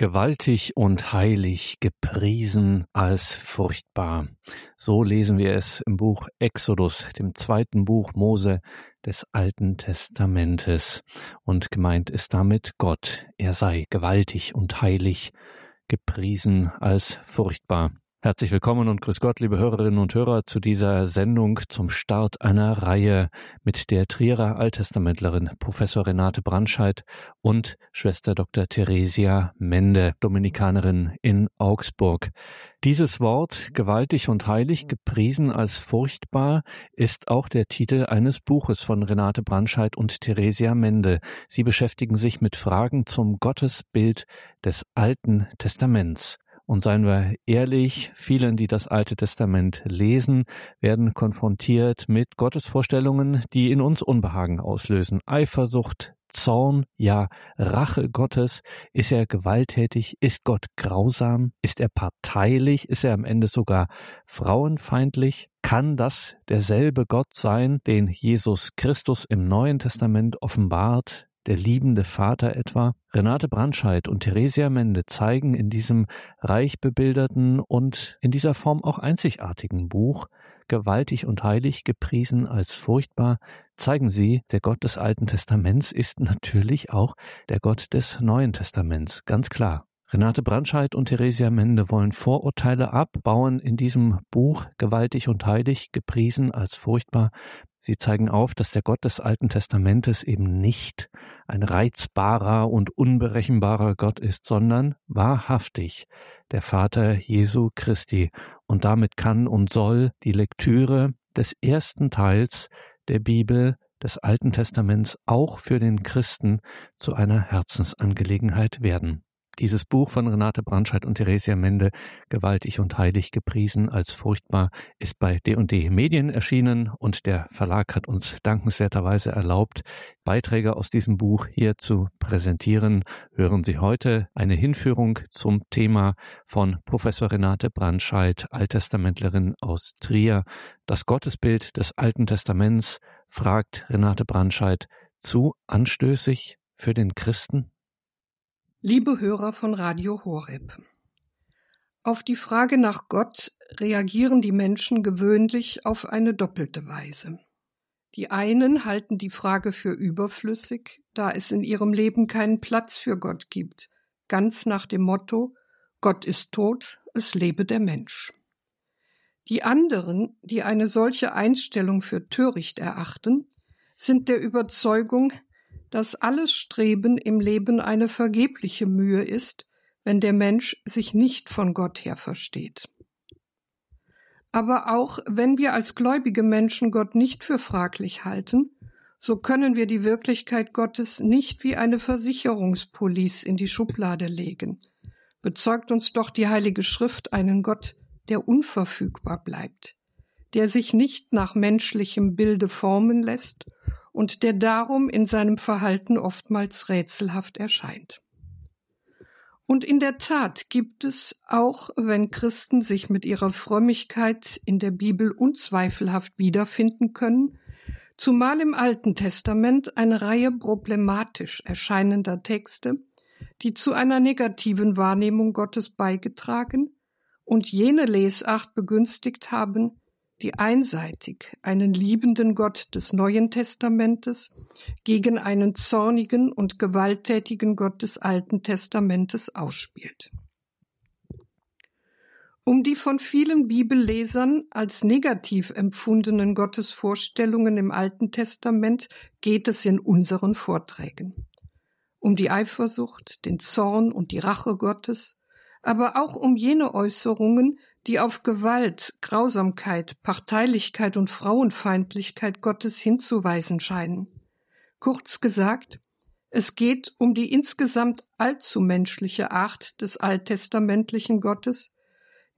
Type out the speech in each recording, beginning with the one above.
Gewaltig und heilig, gepriesen als furchtbar. So lesen wir es im Buch Exodus, dem zweiten Buch Mose des Alten Testamentes. Und gemeint ist damit Gott. Er sei gewaltig und heilig, gepriesen als furchtbar. Herzlich willkommen und grüß Gott, liebe Hörerinnen und Hörer, zu dieser Sendung zum Start einer Reihe mit der Trierer Alttestamentlerin Professor Renate Brandscheid und Schwester Dr. Theresia Mende, Dominikanerin in Augsburg. Dieses Wort gewaltig und heilig, gepriesen als furchtbar, ist auch der Titel eines Buches von Renate Brandscheid und Theresia Mende. Sie beschäftigen sich mit Fragen zum Gottesbild des Alten Testaments. Und seien wir ehrlich, vielen, die das Alte Testament lesen, werden konfrontiert mit Gottesvorstellungen, die in uns Unbehagen auslösen. Eifersucht, Zorn, ja Rache Gottes? Ist er gewalttätig? Ist Gott grausam? Ist er parteilich? Ist er am Ende sogar frauenfeindlich? Kann das derselbe Gott sein, den Jesus Christus im Neuen Testament offenbart, der liebende Vater etwa? Renate Brandscheid und Theresia Mende zeigen in diesem reich bebilderten und in dieser Form auch einzigartigen Buch gewaltig und heilig gepriesen als furchtbar, zeigen sie, der Gott des Alten Testaments ist natürlich auch der Gott des Neuen Testaments, ganz klar. Renate Brandscheid und Theresia Mende wollen Vorurteile abbauen in diesem Buch gewaltig und heilig gepriesen als furchtbar Sie zeigen auf, dass der Gott des Alten Testamentes eben nicht ein reizbarer und unberechenbarer Gott ist, sondern wahrhaftig der Vater Jesu Christi. Und damit kann und soll die Lektüre des ersten Teils der Bibel des Alten Testaments auch für den Christen zu einer Herzensangelegenheit werden. Dieses Buch von Renate Brandscheid und Theresia Mende, Gewaltig und heilig gepriesen als furchtbar, ist bei D&D Medien erschienen und der Verlag hat uns dankenswerterweise erlaubt, Beiträge aus diesem Buch hier zu präsentieren. Hören Sie heute eine Hinführung zum Thema von Professor Renate Brandscheid, Alttestamentlerin aus Trier. Das Gottesbild des Alten Testaments, fragt Renate Brandscheid, zu anstößig für den Christen? Liebe Hörer von Radio Horeb. Auf die Frage nach Gott reagieren die Menschen gewöhnlich auf eine doppelte Weise. Die einen halten die Frage für überflüssig, da es in ihrem Leben keinen Platz für Gott gibt, ganz nach dem Motto Gott ist tot, es lebe der Mensch. Die anderen, die eine solche Einstellung für töricht erachten, sind der Überzeugung, dass alles Streben im Leben eine vergebliche Mühe ist, wenn der Mensch sich nicht von Gott her versteht. Aber auch wenn wir als gläubige Menschen Gott nicht für fraglich halten, so können wir die Wirklichkeit Gottes nicht wie eine Versicherungspolice in die Schublade legen. Bezeugt uns doch die Heilige Schrift einen Gott, der unverfügbar bleibt, der sich nicht nach menschlichem Bilde formen lässt und der darum in seinem Verhalten oftmals rätselhaft erscheint. Und in der Tat gibt es, auch wenn Christen sich mit ihrer Frömmigkeit in der Bibel unzweifelhaft wiederfinden können, zumal im Alten Testament eine Reihe problematisch erscheinender Texte, die zu einer negativen Wahrnehmung Gottes beigetragen und jene Lesacht begünstigt haben, die einseitig einen liebenden Gott des Neuen Testamentes gegen einen zornigen und gewalttätigen Gott des Alten Testamentes ausspielt. Um die von vielen Bibellesern als negativ empfundenen Gottesvorstellungen im Alten Testament geht es in unseren Vorträgen. Um die Eifersucht, den Zorn und die Rache Gottes, aber auch um jene Äußerungen, die auf Gewalt, Grausamkeit, Parteilichkeit und Frauenfeindlichkeit Gottes hinzuweisen scheinen. Kurz gesagt, es geht um die insgesamt allzu menschliche Art des alttestamentlichen Gottes,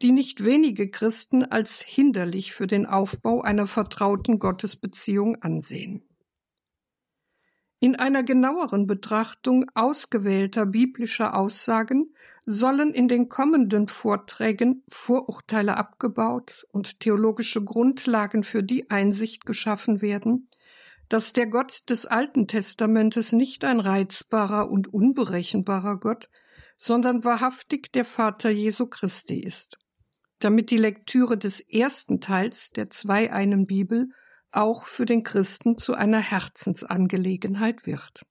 die nicht wenige Christen als hinderlich für den Aufbau einer vertrauten Gottesbeziehung ansehen. In einer genaueren Betrachtung ausgewählter biblischer Aussagen sollen in den kommenden Vorträgen Vorurteile abgebaut und theologische Grundlagen für die Einsicht geschaffen werden, dass der Gott des Alten Testamentes nicht ein reizbarer und unberechenbarer Gott, sondern wahrhaftig der Vater Jesu Christi ist, damit die Lektüre des ersten Teils der Zwei-Einen Bibel auch für den Christen zu einer Herzensangelegenheit wird.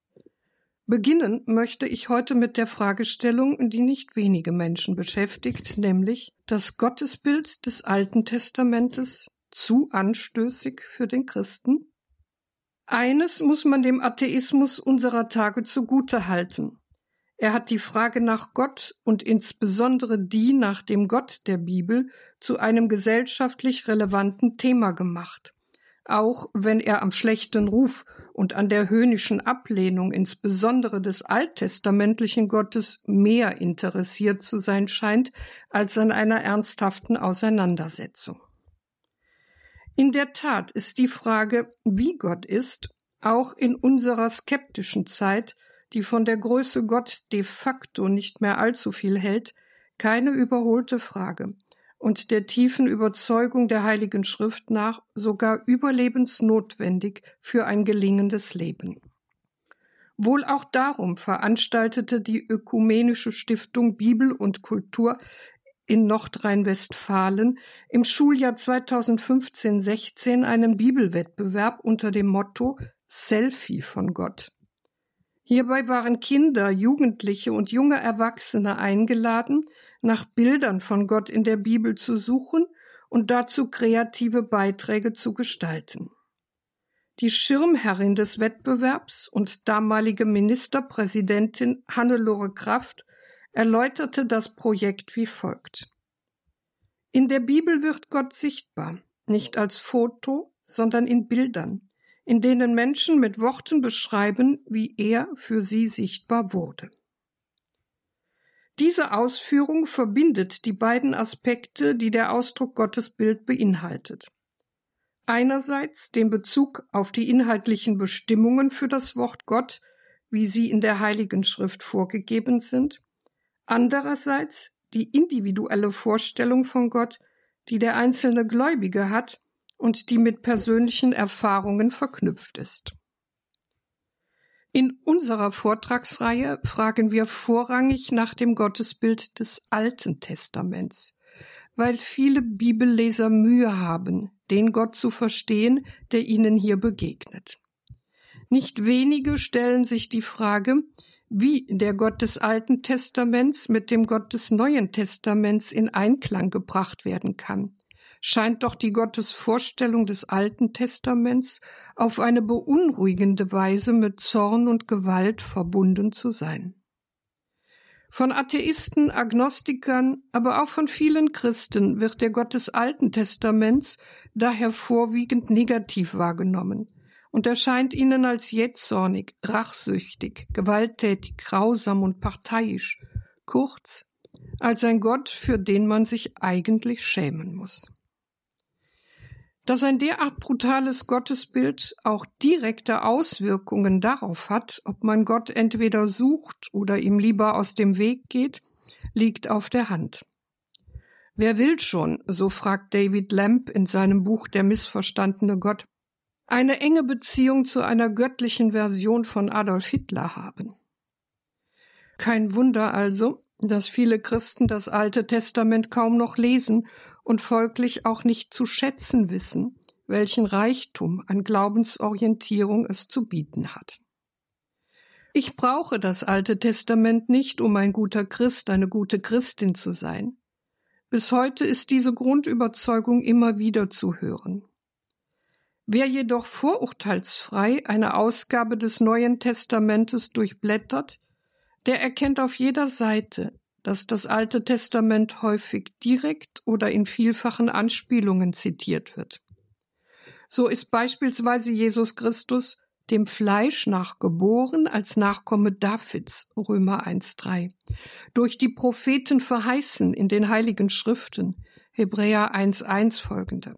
Beginnen möchte ich heute mit der Fragestellung, die nicht wenige Menschen beschäftigt, nämlich das Gottesbild des Alten Testamentes zu anstößig für den Christen? Eines muss man dem Atheismus unserer Tage zugute halten. Er hat die Frage nach Gott und insbesondere die nach dem Gott der Bibel zu einem gesellschaftlich relevanten Thema gemacht auch wenn er am schlechten Ruf und an der höhnischen Ablehnung insbesondere des alttestamentlichen Gottes mehr interessiert zu sein scheint als an einer ernsthaften Auseinandersetzung. In der Tat ist die Frage, wie Gott ist, auch in unserer skeptischen Zeit, die von der Größe Gott de facto nicht mehr allzu viel hält, keine überholte Frage, und der tiefen Überzeugung der Heiligen Schrift nach sogar überlebensnotwendig für ein gelingendes Leben. Wohl auch darum veranstaltete die Ökumenische Stiftung Bibel und Kultur in Nordrhein-Westfalen im Schuljahr 2015-16 einen Bibelwettbewerb unter dem Motto Selfie von Gott. Hierbei waren Kinder, Jugendliche und junge Erwachsene eingeladen, nach Bildern von Gott in der Bibel zu suchen und dazu kreative Beiträge zu gestalten. Die Schirmherrin des Wettbewerbs und damalige Ministerpräsidentin Hannelore Kraft erläuterte das Projekt wie folgt. In der Bibel wird Gott sichtbar, nicht als Foto, sondern in Bildern, in denen Menschen mit Worten beschreiben, wie er für sie sichtbar wurde. Diese Ausführung verbindet die beiden Aspekte, die der Ausdruck Gottesbild beinhaltet. Einerseits den Bezug auf die inhaltlichen Bestimmungen für das Wort Gott, wie sie in der Heiligen Schrift vorgegeben sind, andererseits die individuelle Vorstellung von Gott, die der einzelne Gläubige hat und die mit persönlichen Erfahrungen verknüpft ist. In unserer Vortragsreihe fragen wir vorrangig nach dem Gottesbild des Alten Testaments, weil viele Bibelleser Mühe haben, den Gott zu verstehen, der ihnen hier begegnet. Nicht wenige stellen sich die Frage, wie der Gott des Alten Testaments mit dem Gott des Neuen Testaments in Einklang gebracht werden kann scheint doch die Gottesvorstellung des Alten Testaments auf eine beunruhigende Weise mit Zorn und Gewalt verbunden zu sein. Von Atheisten, Agnostikern, aber auch von vielen Christen wird der Gott des Alten Testaments daher vorwiegend negativ wahrgenommen und erscheint ihnen als jetzornig, rachsüchtig, gewalttätig, grausam und parteiisch, kurz als ein Gott, für den man sich eigentlich schämen muss. Dass ein derart brutales Gottesbild auch direkte Auswirkungen darauf hat, ob man Gott entweder sucht oder ihm lieber aus dem Weg geht, liegt auf der Hand. Wer will schon, so fragt David Lamb in seinem Buch Der missverstandene Gott, eine enge Beziehung zu einer göttlichen Version von Adolf Hitler haben? Kein Wunder also, dass viele Christen das Alte Testament kaum noch lesen und folglich auch nicht zu schätzen wissen, welchen Reichtum an Glaubensorientierung es zu bieten hat. Ich brauche das Alte Testament nicht, um ein guter Christ, eine gute Christin zu sein. Bis heute ist diese Grundüberzeugung immer wieder zu hören. Wer jedoch vorurteilsfrei eine Ausgabe des Neuen Testamentes durchblättert, der erkennt auf jeder Seite, dass das Alte Testament häufig direkt oder in vielfachen Anspielungen zitiert wird. So ist beispielsweise Jesus Christus dem Fleisch nach geboren als Nachkomme Davids, Römer 1.3, durch die Propheten verheißen in den Heiligen Schriften, Hebräer 1.1 folgende.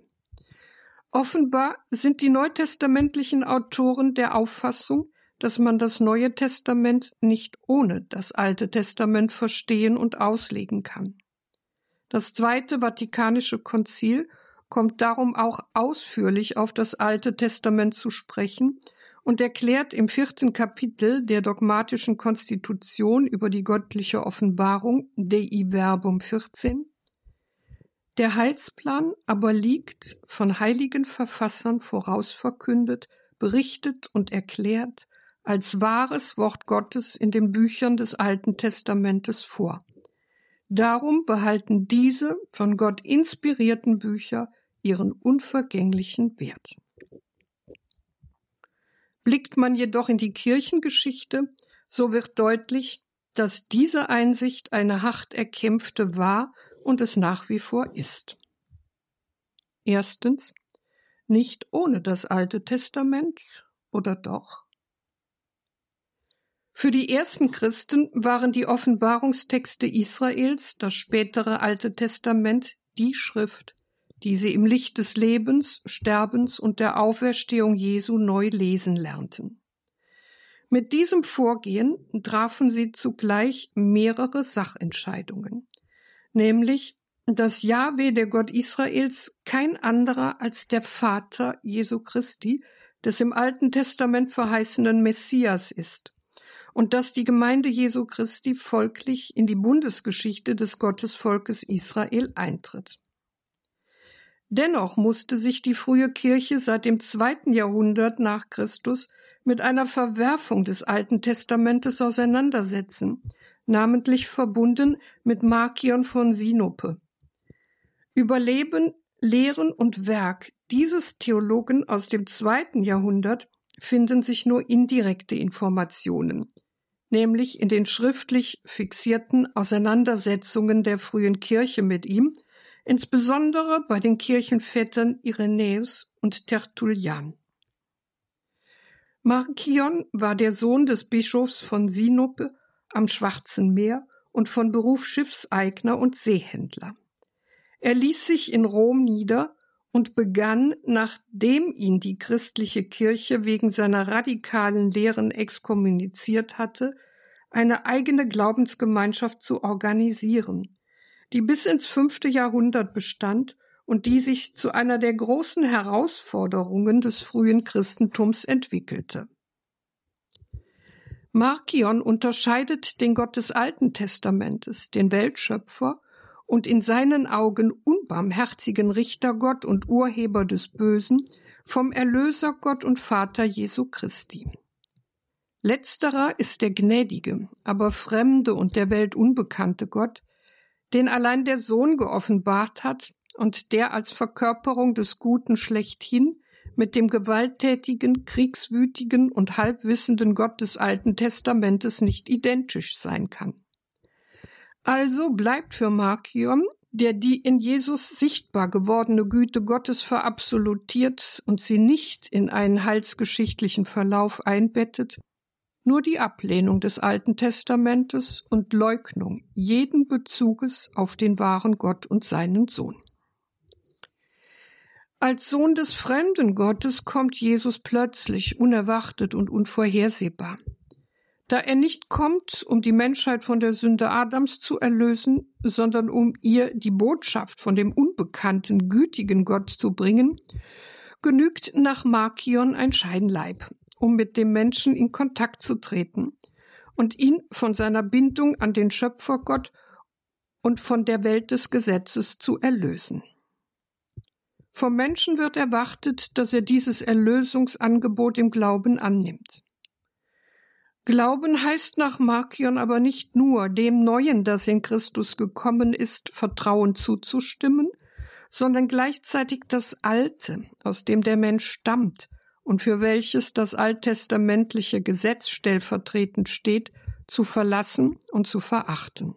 Offenbar sind die neutestamentlichen Autoren der Auffassung, dass man das Neue Testament nicht ohne das Alte Testament verstehen und auslegen kann. Das Zweite Vatikanische Konzil kommt darum auch ausführlich auf das Alte Testament zu sprechen und erklärt im vierten Kapitel der dogmatischen Konstitution über die göttliche Offenbarung Dei Verbum 14 der Heilsplan aber liegt von heiligen Verfassern vorausverkündet, berichtet und erklärt als wahres Wort Gottes in den Büchern des Alten Testamentes vor. Darum behalten diese von Gott inspirierten Bücher ihren unvergänglichen Wert. Blickt man jedoch in die Kirchengeschichte, so wird deutlich, dass diese Einsicht eine hart erkämpfte war und es nach wie vor ist. Erstens, nicht ohne das Alte Testament oder doch? Für die ersten Christen waren die Offenbarungstexte Israels, das spätere Alte Testament, die Schrift, die sie im Licht des Lebens, Sterbens und der Auferstehung Jesu neu lesen lernten. Mit diesem Vorgehen trafen sie zugleich mehrere Sachentscheidungen, nämlich, dass Jahwe, der Gott Israels, kein anderer als der Vater Jesu Christi, des im Alten Testament verheißenen Messias ist, und dass die Gemeinde Jesu Christi folglich in die Bundesgeschichte des Gottesvolkes Israel eintritt. Dennoch musste sich die frühe Kirche seit dem zweiten Jahrhundert nach Christus mit einer Verwerfung des Alten Testamentes auseinandersetzen, namentlich verbunden mit Markion von Sinope. Über Leben, Lehren und Werk dieses Theologen aus dem zweiten Jahrhundert finden sich nur indirekte Informationen, nämlich in den schriftlich fixierten Auseinandersetzungen der frühen Kirche mit ihm insbesondere bei den Kirchenvätern Irenäus und Tertullian. Markion war der Sohn des Bischofs von Sinope am Schwarzen Meer und von Beruf Schiffseigner und Seehändler. Er ließ sich in Rom nieder und begann, nachdem ihn die christliche Kirche wegen seiner radikalen Lehren exkommuniziert hatte, eine eigene Glaubensgemeinschaft zu organisieren, die bis ins fünfte Jahrhundert bestand und die sich zu einer der großen Herausforderungen des frühen Christentums entwickelte. Markion unterscheidet den Gott des Alten Testamentes, den Weltschöpfer und in seinen Augen unbarmherzigen Richtergott und Urheber des Bösen vom Erlösergott und Vater Jesu Christi. Letzterer ist der gnädige, aber fremde und der Welt unbekannte Gott, den allein der Sohn geoffenbart hat und der als Verkörperung des Guten schlechthin mit dem gewalttätigen, kriegswütigen und halbwissenden Gott des Alten Testamentes nicht identisch sein kann. Also bleibt für Markion, der die in Jesus sichtbar gewordene Güte Gottes verabsolutiert und sie nicht in einen heilsgeschichtlichen Verlauf einbettet, nur die Ablehnung des Alten Testamentes und Leugnung jeden Bezuges auf den wahren Gott und seinen Sohn. Als Sohn des fremden Gottes kommt Jesus plötzlich, unerwartet und unvorhersehbar. Da er nicht kommt, um die Menschheit von der Sünde Adams zu erlösen, sondern um ihr die Botschaft von dem unbekannten, gütigen Gott zu bringen, genügt nach Markion ein Scheinleib, um mit dem Menschen in Kontakt zu treten und ihn von seiner Bindung an den Schöpfergott und von der Welt des Gesetzes zu erlösen. Vom Menschen wird erwartet, dass er dieses Erlösungsangebot im Glauben annimmt. Glauben heißt nach Markion aber nicht nur, dem Neuen, das in Christus gekommen ist, Vertrauen zuzustimmen, sondern gleichzeitig das Alte, aus dem der Mensch stammt, und für welches das alttestamentliche Gesetz stellvertretend steht, zu verlassen und zu verachten.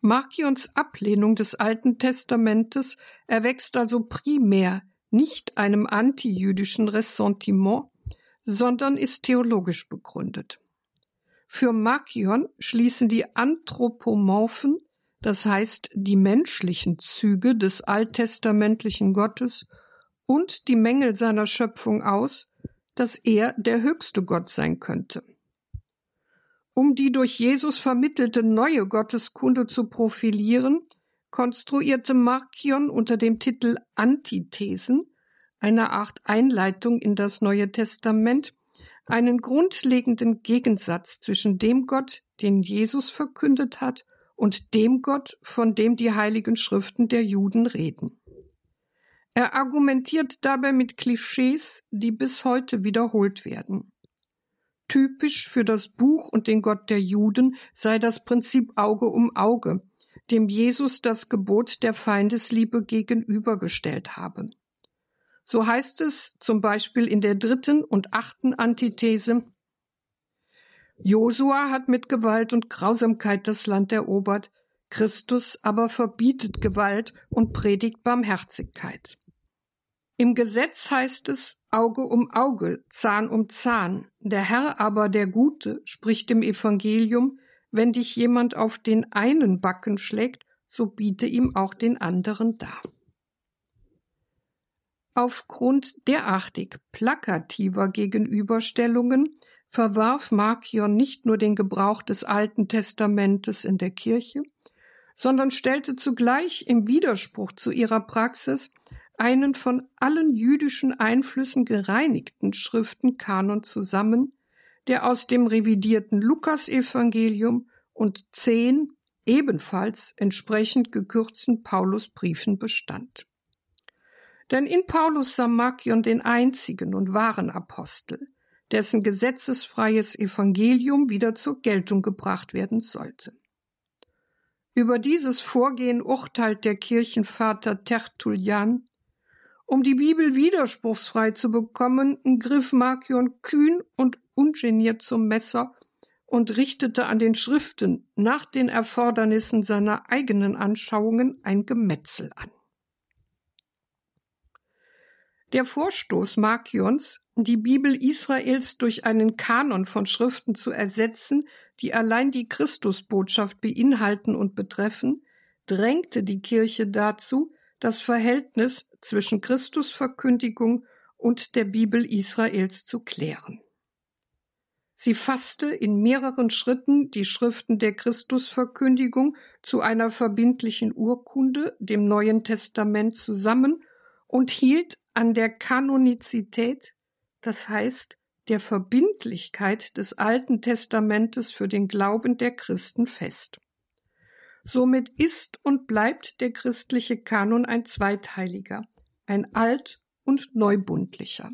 Markions Ablehnung des Alten Testamentes erwächst also primär nicht einem antijüdischen Ressentiment, sondern ist theologisch begründet. Für Markion schließen die anthropomorphen, das heißt die menschlichen Züge des alttestamentlichen Gottes und die Mängel seiner Schöpfung aus, dass er der höchste Gott sein könnte. Um die durch Jesus vermittelte neue Gotteskunde zu profilieren, konstruierte Markion unter dem Titel Antithesen eine Art Einleitung in das Neue Testament, einen grundlegenden Gegensatz zwischen dem Gott, den Jesus verkündet hat, und dem Gott, von dem die heiligen Schriften der Juden reden. Er argumentiert dabei mit Klischees, die bis heute wiederholt werden. Typisch für das Buch und den Gott der Juden sei das Prinzip Auge um Auge, dem Jesus das Gebot der Feindesliebe gegenübergestellt habe. So heißt es zum Beispiel in der dritten und achten Antithese Josua hat mit Gewalt und Grausamkeit das Land erobert, Christus aber verbietet Gewalt und predigt Barmherzigkeit. Im Gesetz heißt es Auge um Auge, Zahn um Zahn. Der Herr aber, der Gute, spricht im Evangelium, wenn dich jemand auf den einen Backen schlägt, so biete ihm auch den anderen dar. Aufgrund derartig plakativer Gegenüberstellungen verwarf Markion nicht nur den Gebrauch des Alten Testamentes in der Kirche, sondern stellte zugleich im Widerspruch zu ihrer Praxis einen von allen jüdischen Einflüssen gereinigten Schriftenkanon zusammen, der aus dem revidierten Lukasevangelium und zehn ebenfalls entsprechend gekürzten Paulusbriefen bestand. Denn in Paulus sah Markion den einzigen und wahren Apostel, dessen gesetzesfreies Evangelium wieder zur Geltung gebracht werden sollte. Über dieses Vorgehen urteilt der Kirchenvater Tertullian um die Bibel widerspruchsfrei zu bekommen, griff Markion kühn und ungeniert zum Messer und richtete an den Schriften nach den Erfordernissen seiner eigenen Anschauungen ein Gemetzel an. Der Vorstoß Markions, die Bibel Israels durch einen Kanon von Schriften zu ersetzen, die allein die Christusbotschaft beinhalten und betreffen, drängte die Kirche dazu, das Verhältnis zwischen Christusverkündigung und der Bibel Israels zu klären. Sie fasste in mehreren Schritten die Schriften der Christusverkündigung zu einer verbindlichen Urkunde, dem Neuen Testament, zusammen und hielt an der Kanonizität, das heißt der Verbindlichkeit des Alten Testamentes für den Glauben der Christen fest. Somit ist und bleibt der christliche Kanon ein zweiteiliger, ein alt- und neubundlicher.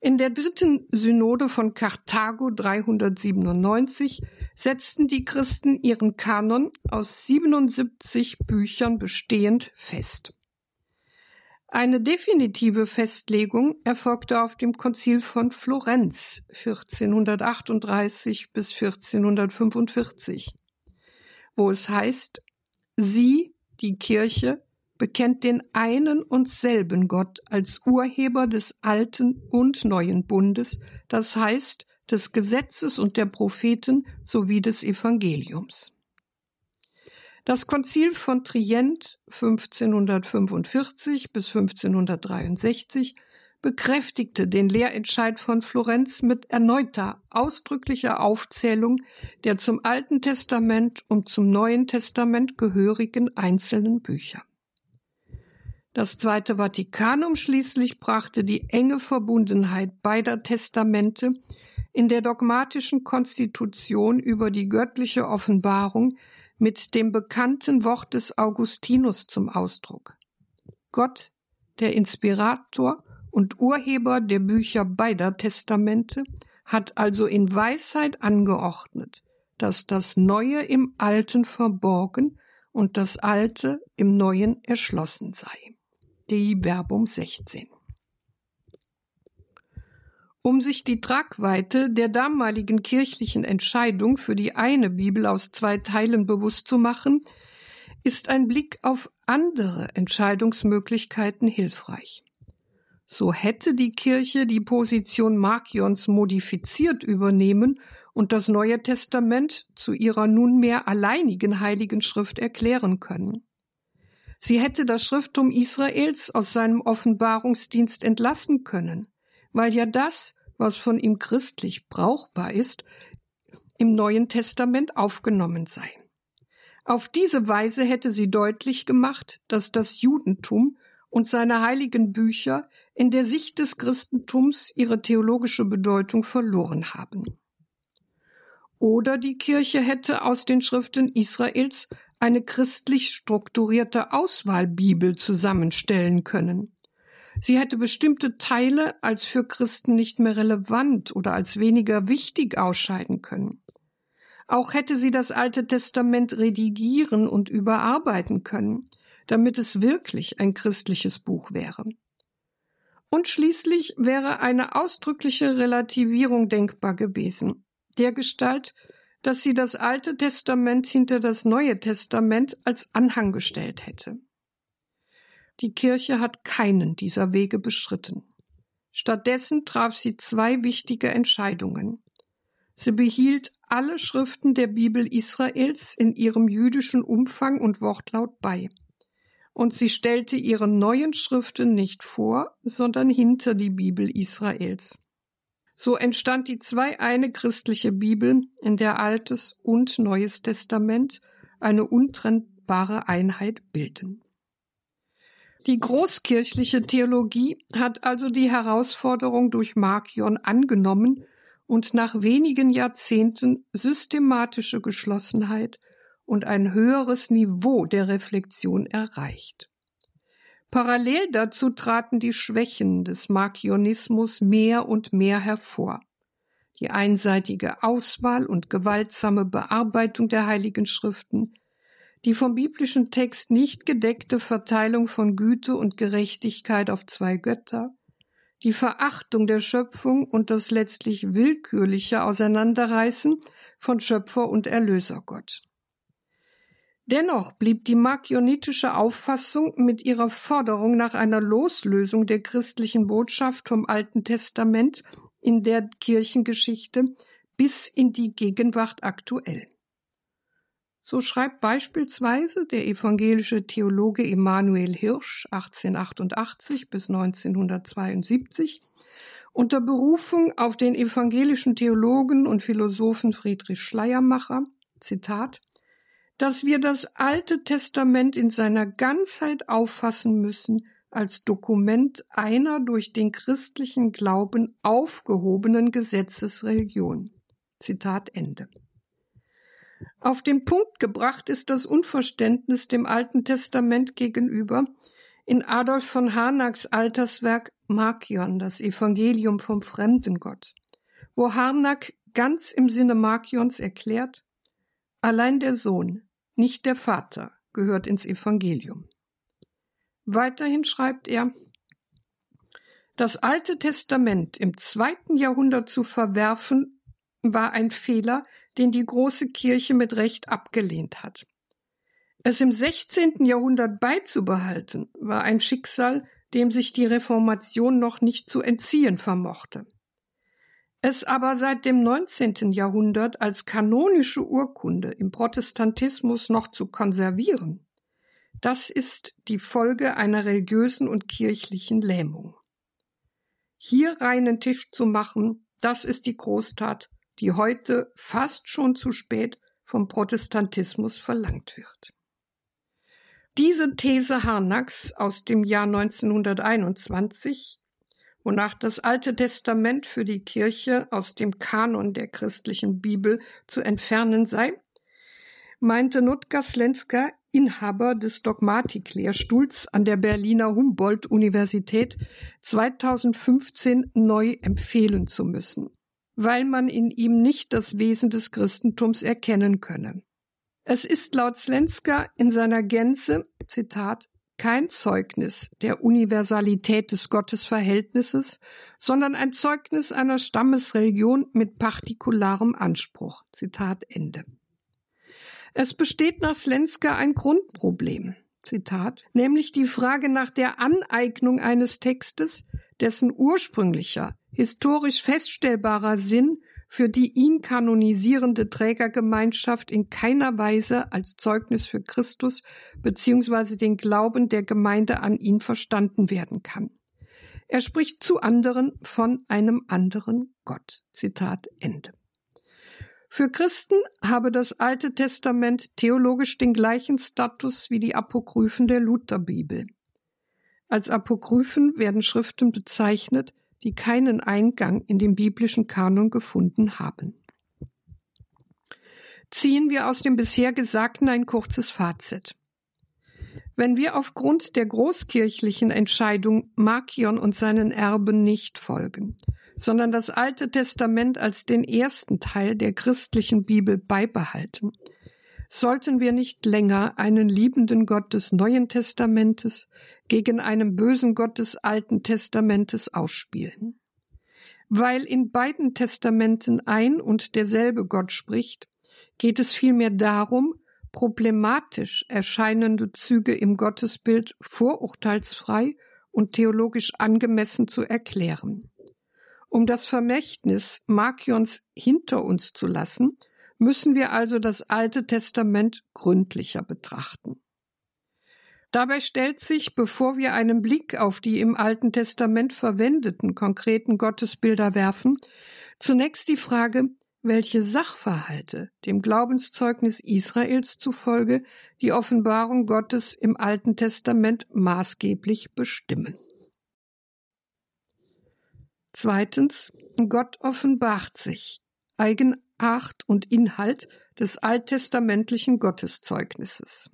In der dritten Synode von Karthago 397 setzten die Christen ihren Kanon aus 77 Büchern bestehend fest. Eine definitive Festlegung erfolgte auf dem Konzil von Florenz 1438 bis 1445 wo es heißt, sie, die Kirche, bekennt den einen und selben Gott als Urheber des alten und neuen Bundes, das heißt des Gesetzes und der Propheten sowie des Evangeliums. Das Konzil von Trient 1545 bis 1563 bekräftigte den Lehrentscheid von Florenz mit erneuter, ausdrücklicher Aufzählung der zum Alten Testament und zum Neuen Testament gehörigen einzelnen Bücher. Das Zweite Vatikanum schließlich brachte die enge Verbundenheit beider Testamente in der dogmatischen Konstitution über die göttliche Offenbarung mit dem bekannten Wort des Augustinus zum Ausdruck. Gott, der Inspirator und Urheber der Bücher beider Testamente, hat also in Weisheit angeordnet, dass das Neue im Alten verborgen und das Alte im Neuen erschlossen sei. Die Verbum 16. Um sich die Tragweite der damaligen kirchlichen Entscheidung für die eine Bibel aus zwei Teilen bewusst zu machen, ist ein Blick auf andere Entscheidungsmöglichkeiten hilfreich. So hätte die Kirche die Position Markions modifiziert übernehmen und das Neue Testament zu ihrer nunmehr alleinigen heiligen Schrift erklären können. Sie hätte das Schrifttum Israels aus seinem Offenbarungsdienst entlassen können, weil ja das, was von ihm christlich brauchbar ist, im Neuen Testament aufgenommen sei. Auf diese Weise hätte sie deutlich gemacht, dass das Judentum und seine heiligen Bücher in der Sicht des Christentums ihre theologische Bedeutung verloren haben. Oder die Kirche hätte aus den Schriften Israels eine christlich strukturierte Auswahlbibel zusammenstellen können. Sie hätte bestimmte Teile als für Christen nicht mehr relevant oder als weniger wichtig ausscheiden können. Auch hätte sie das Alte Testament redigieren und überarbeiten können, damit es wirklich ein christliches Buch wäre. Und schließlich wäre eine ausdrückliche Relativierung denkbar gewesen, der Gestalt, dass sie das Alte Testament hinter das Neue Testament als Anhang gestellt hätte. Die Kirche hat keinen dieser Wege beschritten. Stattdessen traf sie zwei wichtige Entscheidungen. Sie behielt alle Schriften der Bibel Israels in ihrem jüdischen Umfang und Wortlaut bei. Und sie stellte ihre neuen Schriften nicht vor, sondern hinter die Bibel Israels. So entstand die zwei-eine christliche Bibel, in der Altes und Neues Testament eine untrennbare Einheit bilden. Die großkirchliche Theologie hat also die Herausforderung durch Markion angenommen und nach wenigen Jahrzehnten systematische Geschlossenheit und ein höheres Niveau der Reflexion erreicht. Parallel dazu traten die Schwächen des Markionismus mehr und mehr hervor. Die einseitige Auswahl und gewaltsame Bearbeitung der heiligen Schriften, die vom biblischen Text nicht gedeckte Verteilung von Güte und Gerechtigkeit auf zwei Götter, die Verachtung der Schöpfung und das letztlich willkürliche Auseinanderreißen von Schöpfer und Erlösergott. Dennoch blieb die markionitische Auffassung mit ihrer Forderung nach einer Loslösung der christlichen Botschaft vom Alten Testament in der Kirchengeschichte bis in die Gegenwart aktuell. So schreibt beispielsweise der evangelische Theologe Emanuel Hirsch 1888 bis 1972 unter Berufung auf den evangelischen Theologen und Philosophen Friedrich Schleiermacher, Zitat, dass wir das Alte Testament in seiner Ganzheit auffassen müssen als Dokument einer durch den christlichen Glauben aufgehobenen Gesetzesreligion. Zitat Ende. Auf den Punkt gebracht ist das Unverständnis dem Alten Testament gegenüber in Adolf von Harnacks Alterswerk Markion, das Evangelium vom Fremdengott, wo Harnack ganz im Sinne Markions erklärt, allein der Sohn, nicht der Vater, gehört ins Evangelium. Weiterhin schreibt er, das Alte Testament im zweiten Jahrhundert zu verwerfen, war ein Fehler, den die große Kirche mit Recht abgelehnt hat. Es im 16. Jahrhundert beizubehalten, war ein Schicksal, dem sich die Reformation noch nicht zu entziehen vermochte. Es aber seit dem 19. Jahrhundert als kanonische Urkunde im Protestantismus noch zu konservieren, das ist die Folge einer religiösen und kirchlichen Lähmung. Hier reinen Tisch zu machen, das ist die Großtat die heute fast schon zu spät vom Protestantismus verlangt wird. Diese These Harnacks aus dem Jahr 1921, wonach das Alte Testament für die Kirche aus dem Kanon der christlichen Bibel zu entfernen sei, meinte Nutka Slenska, Inhaber des Dogmatiklehrstuhls an der Berliner Humboldt-Universität, 2015 neu empfehlen zu müssen weil man in ihm nicht das Wesen des Christentums erkennen könne. Es ist laut Slenska in seiner Gänze, Zitat, kein Zeugnis der Universalität des Gottesverhältnisses, sondern ein Zeugnis einer Stammesreligion mit partikularem Anspruch. Zitat Ende. Es besteht nach Slenska ein Grundproblem. Zitat, nämlich die Frage nach der Aneignung eines Textes, dessen ursprünglicher, historisch feststellbarer Sinn für die ihn kanonisierende Trägergemeinschaft in keiner Weise als Zeugnis für Christus bzw. den Glauben der Gemeinde an ihn verstanden werden kann. Er spricht zu anderen von einem anderen Gott. Zitat Ende. Für Christen habe das Alte Testament theologisch den gleichen Status wie die Apokryphen der Lutherbibel. Als Apokryphen werden Schriften bezeichnet, die keinen Eingang in den biblischen Kanon gefunden haben. Ziehen wir aus dem bisher Gesagten ein kurzes Fazit. Wenn wir aufgrund der großkirchlichen Entscheidung Markion und seinen Erben nicht folgen, sondern das Alte Testament als den ersten Teil der christlichen Bibel beibehalten, sollten wir nicht länger einen liebenden Gott des Neuen Testamentes gegen einen bösen Gott des Alten Testamentes ausspielen. Weil in beiden Testamenten ein und derselbe Gott spricht, geht es vielmehr darum, problematisch erscheinende Züge im Gottesbild vorurteilsfrei und theologisch angemessen zu erklären. Um das Vermächtnis Markions hinter uns zu lassen, müssen wir also das Alte Testament gründlicher betrachten. Dabei stellt sich, bevor wir einen Blick auf die im Alten Testament verwendeten konkreten Gottesbilder werfen, zunächst die Frage, welche Sachverhalte dem Glaubenszeugnis Israels zufolge die Offenbarung Gottes im Alten Testament maßgeblich bestimmen. Zweitens, Gott offenbart sich, Eigenart und Inhalt des alttestamentlichen Gotteszeugnisses.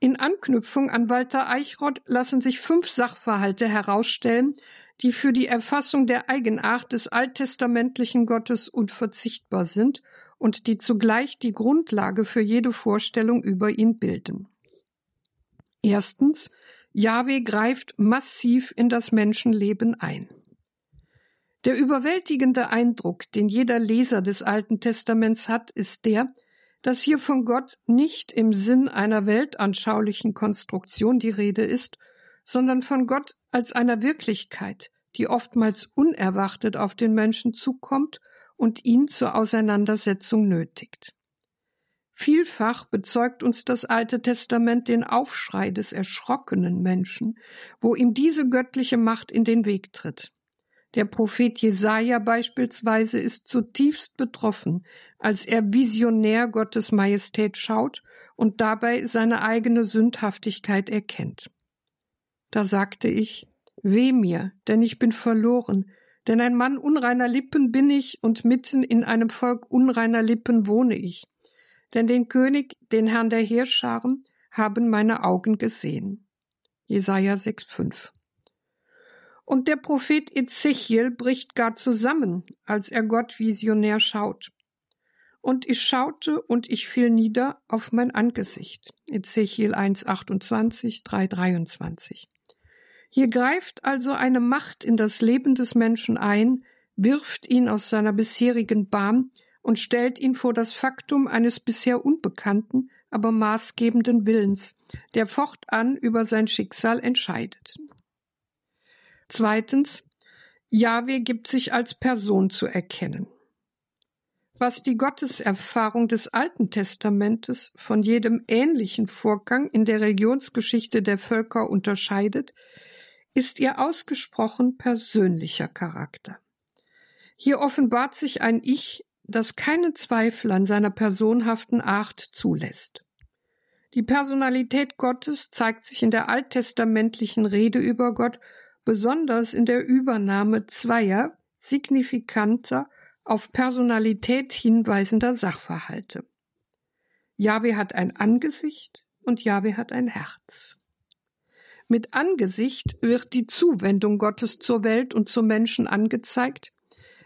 In Anknüpfung an Walter Eichrott lassen sich fünf Sachverhalte herausstellen, die für die Erfassung der Eigenart des alttestamentlichen Gottes unverzichtbar sind und die zugleich die Grundlage für jede Vorstellung über ihn bilden. Erstens, Yahweh greift massiv in das Menschenleben ein. Der überwältigende Eindruck, den jeder Leser des Alten Testaments hat, ist der, dass hier von Gott nicht im Sinn einer weltanschaulichen Konstruktion die Rede ist, sondern von Gott als einer Wirklichkeit, die oftmals unerwartet auf den Menschen zukommt und ihn zur Auseinandersetzung nötigt. Vielfach bezeugt uns das Alte Testament den Aufschrei des erschrockenen Menschen, wo ihm diese göttliche Macht in den Weg tritt. Der Prophet Jesaja beispielsweise ist zutiefst betroffen, als er visionär Gottes Majestät schaut und dabei seine eigene Sündhaftigkeit erkennt. Da sagte ich, Weh mir, denn ich bin verloren, denn ein Mann unreiner Lippen bin ich und mitten in einem Volk unreiner Lippen wohne ich. Denn den König, den Herrn der Heerscharen, haben meine Augen gesehen. Jesaja 6,5 und der Prophet Ezechiel bricht gar zusammen, als er Gott visionär schaut. Und ich schaute und ich fiel nieder auf mein Angesicht. Ezechiel 1,28, 3,23. Hier greift also eine Macht in das Leben des Menschen ein, wirft ihn aus seiner bisherigen Bahn und stellt ihn vor das Faktum eines bisher unbekannten, aber maßgebenden Willens, der fortan über sein Schicksal entscheidet. Zweitens, Jahwe gibt sich als Person zu erkennen. Was die Gotteserfahrung des Alten Testamentes von jedem ähnlichen Vorgang in der Religionsgeschichte der Völker unterscheidet, ist ihr ausgesprochen persönlicher Charakter. Hier offenbart sich ein Ich, das keinen Zweifel an seiner personhaften Art zulässt. Die Personalität Gottes zeigt sich in der alttestamentlichen Rede über Gott besonders in der Übernahme zweier signifikanter, auf Personalität hinweisender Sachverhalte. Jahwe hat ein Angesicht und Jahwe hat ein Herz. Mit Angesicht wird die Zuwendung Gottes zur Welt und zum Menschen angezeigt,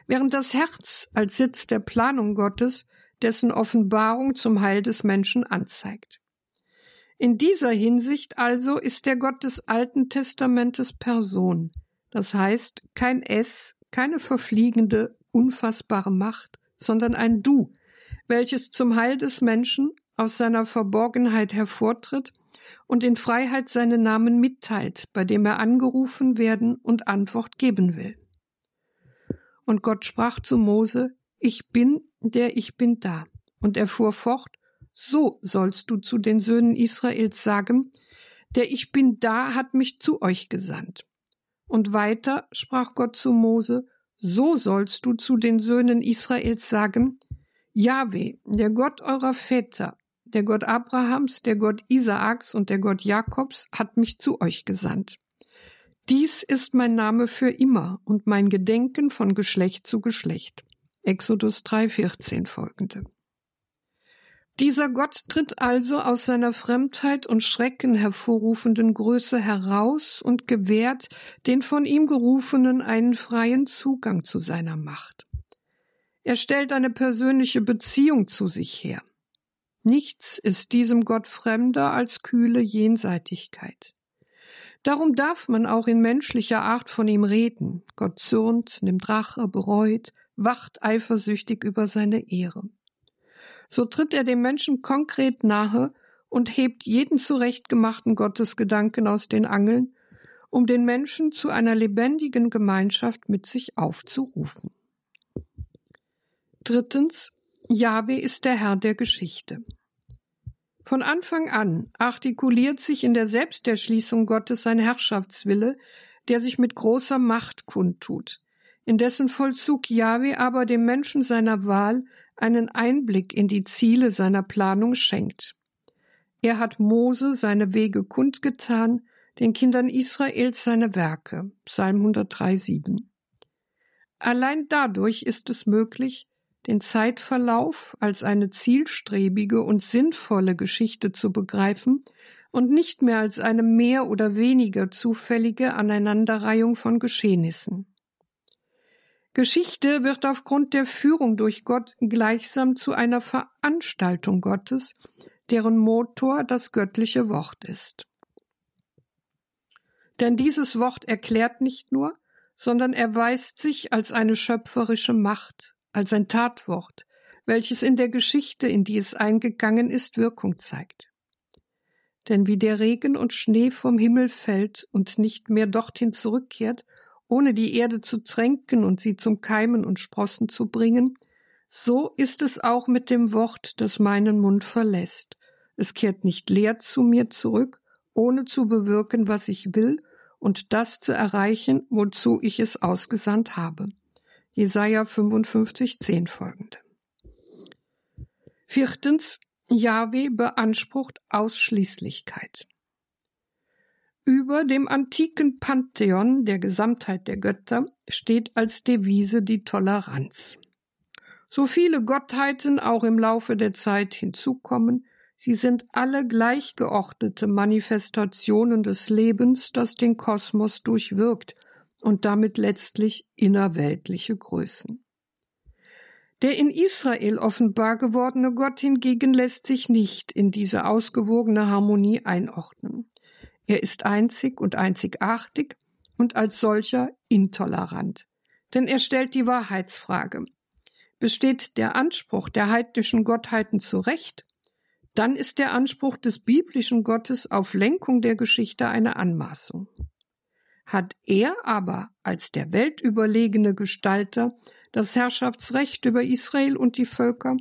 während das Herz als Sitz der Planung Gottes dessen Offenbarung zum Heil des Menschen anzeigt. In dieser Hinsicht also ist der Gott des Alten Testamentes Person, das heißt kein Es, keine verfliegende, unfassbare Macht, sondern ein Du, welches zum Heil des Menschen aus seiner Verborgenheit hervortritt und in Freiheit seinen Namen mitteilt, bei dem er angerufen werden und Antwort geben will. Und Gott sprach zu Mose, Ich bin, der ich bin da. Und er fuhr fort, so sollst du zu den Söhnen Israels sagen, der Ich bin da hat mich zu euch gesandt. Und weiter sprach Gott zu Mose, so sollst du zu den Söhnen Israels sagen, Jahwe, der Gott eurer Väter, der Gott Abrahams, der Gott Isaaks und der Gott Jakobs, hat mich zu euch gesandt. Dies ist mein Name für immer und mein Gedenken von Geschlecht zu Geschlecht. Exodus 3,14 folgende. Dieser Gott tritt also aus seiner Fremdheit und Schrecken hervorrufenden Größe heraus und gewährt den von ihm Gerufenen einen freien Zugang zu seiner Macht. Er stellt eine persönliche Beziehung zu sich her. Nichts ist diesem Gott fremder als kühle Jenseitigkeit. Darum darf man auch in menschlicher Art von ihm reden. Gott zürnt, nimmt Rache, bereut, wacht eifersüchtig über seine Ehre. So tritt er dem Menschen konkret nahe und hebt jeden zurechtgemachten Gottesgedanken aus den Angeln, um den Menschen zu einer lebendigen Gemeinschaft mit sich aufzurufen. Drittens, Jahwe ist der Herr der Geschichte. Von Anfang an artikuliert sich in der Selbsterschließung Gottes sein Herrschaftswille, der sich mit großer Macht kundtut, in dessen Vollzug Jahwe aber dem Menschen seiner Wahl einen Einblick in die Ziele seiner Planung schenkt. Er hat Mose seine Wege kundgetan, den Kindern Israels seine Werke. Psalm 103,7. Allein dadurch ist es möglich, den Zeitverlauf als eine zielstrebige und sinnvolle Geschichte zu begreifen und nicht mehr als eine mehr oder weniger zufällige Aneinanderreihung von Geschehnissen. Geschichte wird aufgrund der Führung durch Gott gleichsam zu einer Veranstaltung Gottes, deren Motor das göttliche Wort ist. Denn dieses Wort erklärt nicht nur, sondern erweist sich als eine schöpferische Macht, als ein Tatwort, welches in der Geschichte, in die es eingegangen ist, Wirkung zeigt. Denn wie der Regen und Schnee vom Himmel fällt und nicht mehr dorthin zurückkehrt, ohne die Erde zu tränken und sie zum Keimen und Sprossen zu bringen, so ist es auch mit dem Wort, das meinen Mund verlässt. Es kehrt nicht leer zu mir zurück, ohne zu bewirken, was ich will und das zu erreichen, wozu ich es ausgesandt habe. Jesaja 55, 10 folgende. Viertens, Yahweh beansprucht Ausschließlichkeit. Über dem antiken Pantheon der Gesamtheit der Götter steht als Devise die Toleranz. So viele Gottheiten auch im Laufe der Zeit hinzukommen, sie sind alle gleichgeordnete Manifestationen des Lebens, das den Kosmos durchwirkt und damit letztlich innerweltliche Größen. Der in Israel offenbar gewordene Gott hingegen lässt sich nicht in diese ausgewogene Harmonie einordnen. Er ist einzig und einzigartig und als solcher intolerant. Denn er stellt die Wahrheitsfrage. Besteht der Anspruch der heidnischen Gottheiten zu Recht, dann ist der Anspruch des biblischen Gottes auf Lenkung der Geschichte eine Anmaßung. Hat er aber als der weltüberlegene Gestalter das Herrschaftsrecht über Israel und die Völker,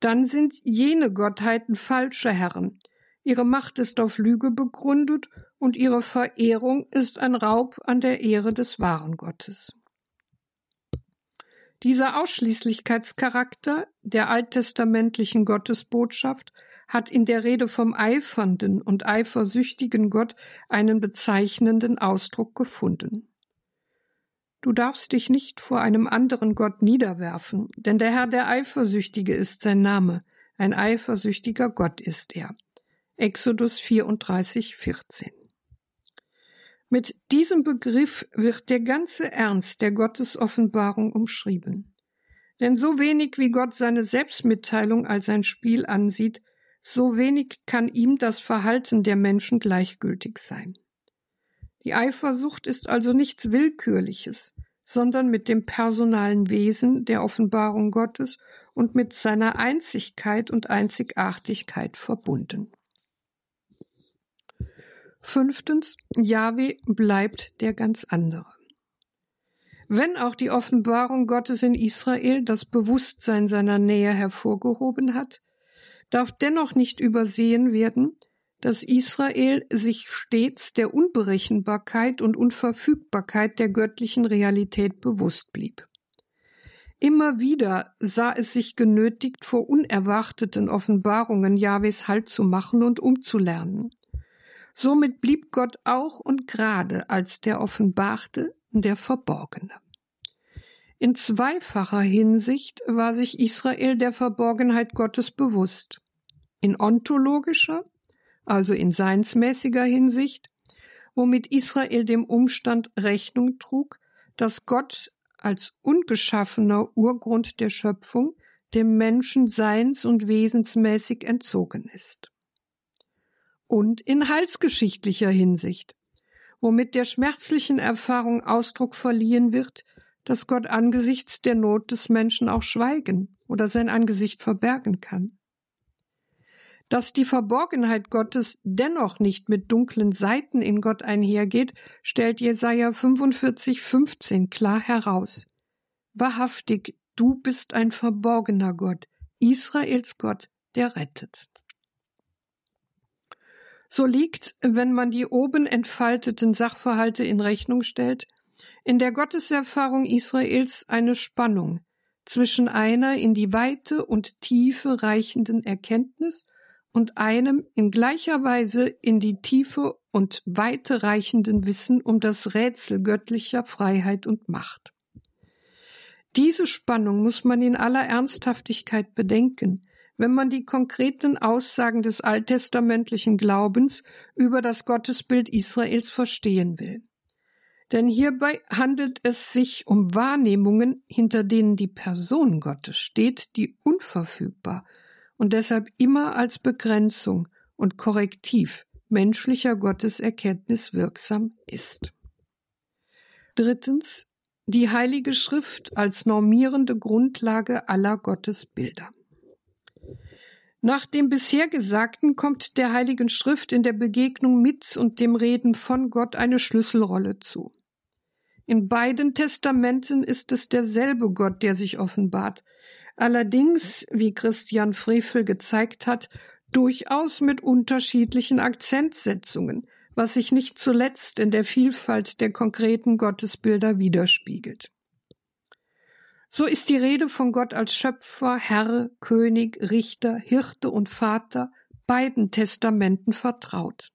dann sind jene Gottheiten falsche Herren, Ihre Macht ist auf Lüge begründet und ihre Verehrung ist ein Raub an der Ehre des wahren Gottes. Dieser Ausschließlichkeitscharakter der alttestamentlichen Gottesbotschaft hat in der Rede vom eifernden und eifersüchtigen Gott einen bezeichnenden Ausdruck gefunden. Du darfst dich nicht vor einem anderen Gott niederwerfen, denn der Herr der Eifersüchtige ist sein Name, ein eifersüchtiger Gott ist er. Exodus 34, 14. Mit diesem Begriff wird der ganze Ernst der Gottesoffenbarung umschrieben. Denn so wenig wie Gott seine Selbstmitteilung als ein Spiel ansieht, so wenig kann ihm das Verhalten der Menschen gleichgültig sein. Die Eifersucht ist also nichts Willkürliches, sondern mit dem personalen Wesen der Offenbarung Gottes und mit seiner Einzigkeit und Einzigartigkeit verbunden. Fünftens, Yahweh bleibt der ganz andere. Wenn auch die Offenbarung Gottes in Israel das Bewusstsein seiner Nähe hervorgehoben hat, darf dennoch nicht übersehen werden, dass Israel sich stets der Unberechenbarkeit und Unverfügbarkeit der göttlichen Realität bewusst blieb. Immer wieder sah es sich genötigt, vor unerwarteten Offenbarungen Jahwes Halt zu machen und umzulernen. Somit blieb Gott auch und gerade als der Offenbarte der Verborgene. In zweifacher Hinsicht war sich Israel der Verborgenheit Gottes bewusst. In ontologischer, also in seinsmäßiger Hinsicht, womit Israel dem Umstand Rechnung trug, dass Gott als ungeschaffener Urgrund der Schöpfung dem Menschen seins- und wesensmäßig entzogen ist. Und in heilsgeschichtlicher Hinsicht, womit der schmerzlichen Erfahrung Ausdruck verliehen wird, dass Gott angesichts der Not des Menschen auch schweigen oder sein Angesicht verbergen kann. Dass die Verborgenheit Gottes dennoch nicht mit dunklen Seiten in Gott einhergeht, stellt Jesaja 45, 15 klar heraus. Wahrhaftig, du bist ein verborgener Gott, Israels Gott, der rettet. So liegt, wenn man die oben entfalteten Sachverhalte in Rechnung stellt, in der Gotteserfahrung Israels eine Spannung zwischen einer in die Weite und Tiefe reichenden Erkenntnis und einem in gleicher Weise in die Tiefe und Weite reichenden Wissen um das Rätsel göttlicher Freiheit und Macht. Diese Spannung muss man in aller Ernsthaftigkeit bedenken, wenn man die konkreten Aussagen des alttestamentlichen Glaubens über das Gottesbild Israels verstehen will. Denn hierbei handelt es sich um Wahrnehmungen, hinter denen die Person Gottes steht, die unverfügbar, und deshalb immer als Begrenzung und Korrektiv menschlicher Gotteserkenntnis wirksam ist. Drittens die Heilige Schrift als normierende Grundlage aller Gottesbilder. Nach dem bisher Gesagten kommt der Heiligen Schrift in der Begegnung mit und dem Reden von Gott eine Schlüsselrolle zu. In beiden Testamenten ist es derselbe Gott, der sich offenbart, allerdings, wie Christian Frevel gezeigt hat, durchaus mit unterschiedlichen Akzentsetzungen, was sich nicht zuletzt in der Vielfalt der konkreten Gottesbilder widerspiegelt. So ist die Rede von Gott als Schöpfer, Herr, König, Richter, Hirte und Vater beiden Testamenten vertraut.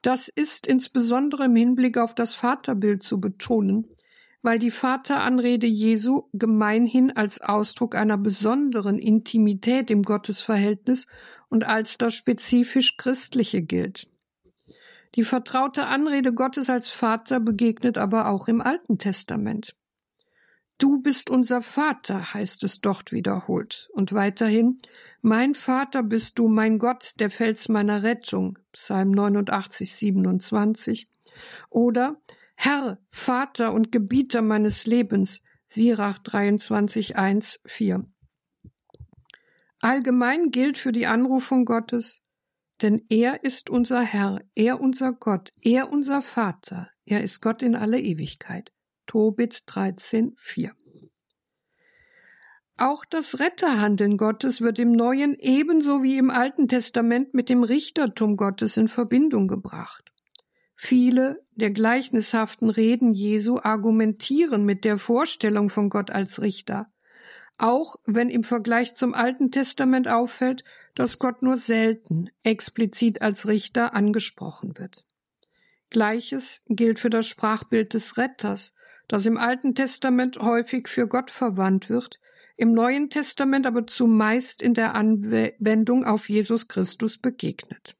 Das ist insbesondere im Hinblick auf das Vaterbild zu betonen, weil die Vateranrede Jesu gemeinhin als Ausdruck einer besonderen Intimität im Gottesverhältnis und als das spezifisch Christliche gilt. Die vertraute Anrede Gottes als Vater begegnet aber auch im Alten Testament. Du bist unser Vater, heißt es dort wiederholt. Und weiterhin, mein Vater bist du, mein Gott, der Fels meiner Rettung, Psalm 89, 27. Oder, Herr, Vater und Gebieter meines Lebens, Sirach 23, 1, 4. Allgemein gilt für die Anrufung Gottes, denn er ist unser Herr, er unser Gott, er unser Vater, er ist Gott in alle Ewigkeit. Tobit 13, 4. Auch das Retterhandeln Gottes wird im Neuen ebenso wie im Alten Testament mit dem Richtertum Gottes in Verbindung gebracht. Viele der gleichnishaften Reden Jesu argumentieren mit der Vorstellung von Gott als Richter, auch wenn im Vergleich zum Alten Testament auffällt, dass Gott nur selten explizit als Richter angesprochen wird. Gleiches gilt für das Sprachbild des Retters, das im Alten Testament häufig für Gott verwandt wird, im Neuen Testament aber zumeist in der Anwendung auf Jesus Christus begegnet.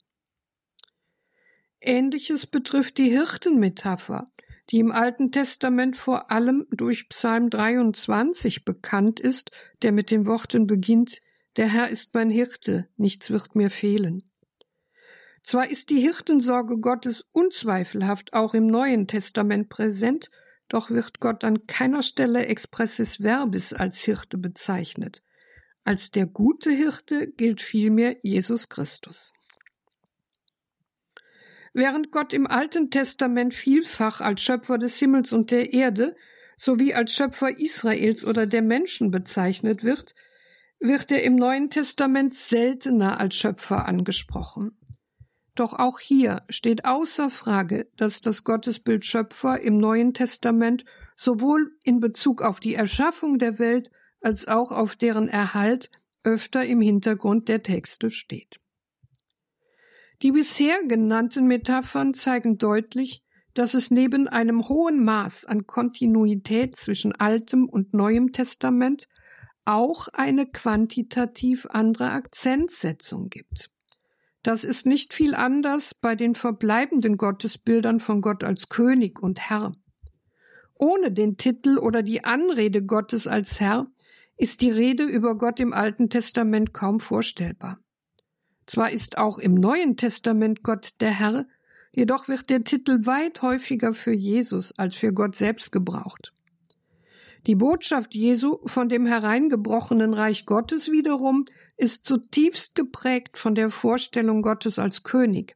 Ähnliches betrifft die Hirtenmetapher, die im Alten Testament vor allem durch Psalm 23 bekannt ist, der mit den Worten beginnt, der Herr ist mein Hirte, nichts wird mir fehlen. Zwar ist die Hirtensorge Gottes unzweifelhaft auch im Neuen Testament präsent, doch wird Gott an keiner Stelle expressis verbis als Hirte bezeichnet. Als der gute Hirte gilt vielmehr Jesus Christus. Während Gott im Alten Testament vielfach als Schöpfer des Himmels und der Erde sowie als Schöpfer Israels oder der Menschen bezeichnet wird, wird er im Neuen Testament seltener als Schöpfer angesprochen. Doch auch hier steht außer Frage, dass das Gottesbild Schöpfer im Neuen Testament sowohl in Bezug auf die Erschaffung der Welt als auch auf deren Erhalt öfter im Hintergrund der Texte steht. Die bisher genannten Metaphern zeigen deutlich, dass es neben einem hohen Maß an Kontinuität zwischen Altem und Neuem Testament auch eine quantitativ andere Akzentsetzung gibt. Das ist nicht viel anders bei den verbleibenden Gottesbildern von Gott als König und Herr. Ohne den Titel oder die Anrede Gottes als Herr ist die Rede über Gott im Alten Testament kaum vorstellbar. Zwar ist auch im Neuen Testament Gott der Herr, jedoch wird der Titel weit häufiger für Jesus als für Gott selbst gebraucht. Die Botschaft Jesu von dem hereingebrochenen Reich Gottes wiederum ist zutiefst geprägt von der Vorstellung Gottes als König,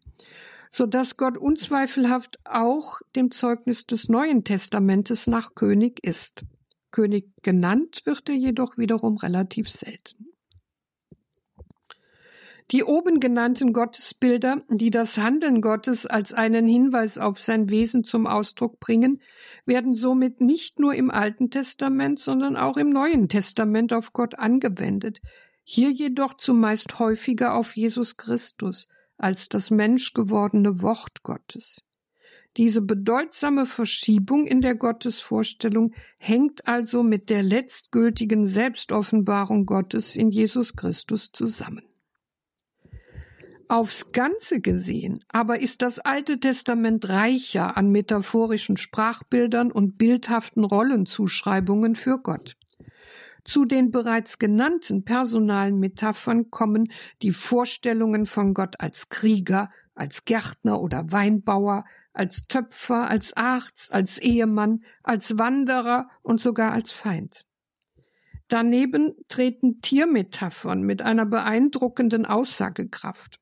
so dass Gott unzweifelhaft auch dem Zeugnis des Neuen Testamentes nach König ist. König genannt wird er jedoch wiederum relativ selten. Die oben genannten Gottesbilder, die das Handeln Gottes als einen Hinweis auf sein Wesen zum Ausdruck bringen, werden somit nicht nur im Alten Testament, sondern auch im Neuen Testament auf Gott angewendet, hier jedoch zumeist häufiger auf Jesus Christus als das menschgewordene Wort Gottes. Diese bedeutsame Verschiebung in der Gottesvorstellung hängt also mit der letztgültigen Selbstoffenbarung Gottes in Jesus Christus zusammen. Aufs Ganze gesehen aber ist das Alte Testament reicher an metaphorischen Sprachbildern und bildhaften Rollenzuschreibungen für Gott. Zu den bereits genannten personalen Metaphern kommen die Vorstellungen von Gott als Krieger, als Gärtner oder Weinbauer, als Töpfer, als Arzt, als Ehemann, als Wanderer und sogar als Feind. Daneben treten Tiermetaphern mit einer beeindruckenden Aussagekraft.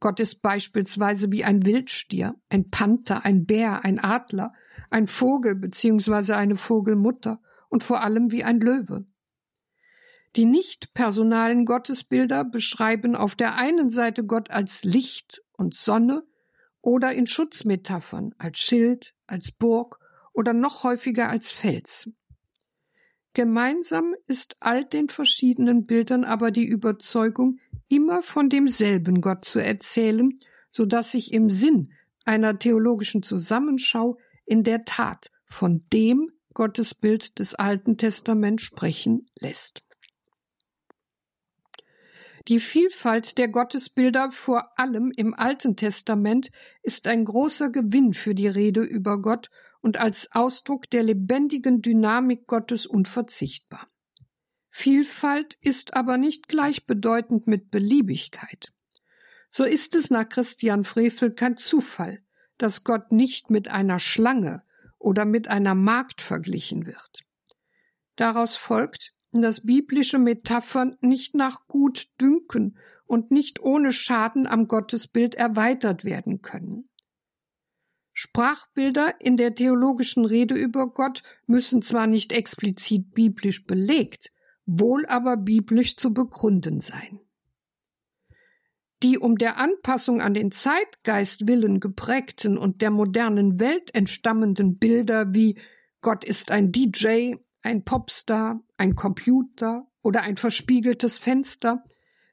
Gott ist beispielsweise wie ein Wildstier, ein Panther, ein Bär, ein Adler, ein Vogel bzw. eine Vogelmutter und vor allem wie ein Löwe. Die nicht personalen Gottesbilder beschreiben auf der einen Seite Gott als Licht und Sonne oder in Schutzmetaphern als Schild, als Burg oder noch häufiger als Fels. Gemeinsam ist all den verschiedenen Bildern aber die Überzeugung, immer von demselben Gott zu erzählen, so dass sich im Sinn einer theologischen Zusammenschau in der Tat von dem Gottesbild des Alten Testaments sprechen lässt. Die Vielfalt der Gottesbilder vor allem im Alten Testament ist ein großer Gewinn für die Rede über Gott und als Ausdruck der lebendigen Dynamik Gottes unverzichtbar. Vielfalt ist aber nicht gleichbedeutend mit Beliebigkeit. So ist es nach Christian Frevel kein Zufall, dass Gott nicht mit einer Schlange oder mit einer Magd verglichen wird. Daraus folgt, dass biblische Metaphern nicht nach Gutdünken und nicht ohne Schaden am Gottesbild erweitert werden können. Sprachbilder in der theologischen Rede über Gott müssen zwar nicht explizit biblisch belegt, wohl aber biblisch zu begründen sein. Die um der Anpassung an den Zeitgeist willen geprägten und der modernen Welt entstammenden Bilder wie Gott ist ein DJ, ein Popstar, ein Computer oder ein verspiegeltes Fenster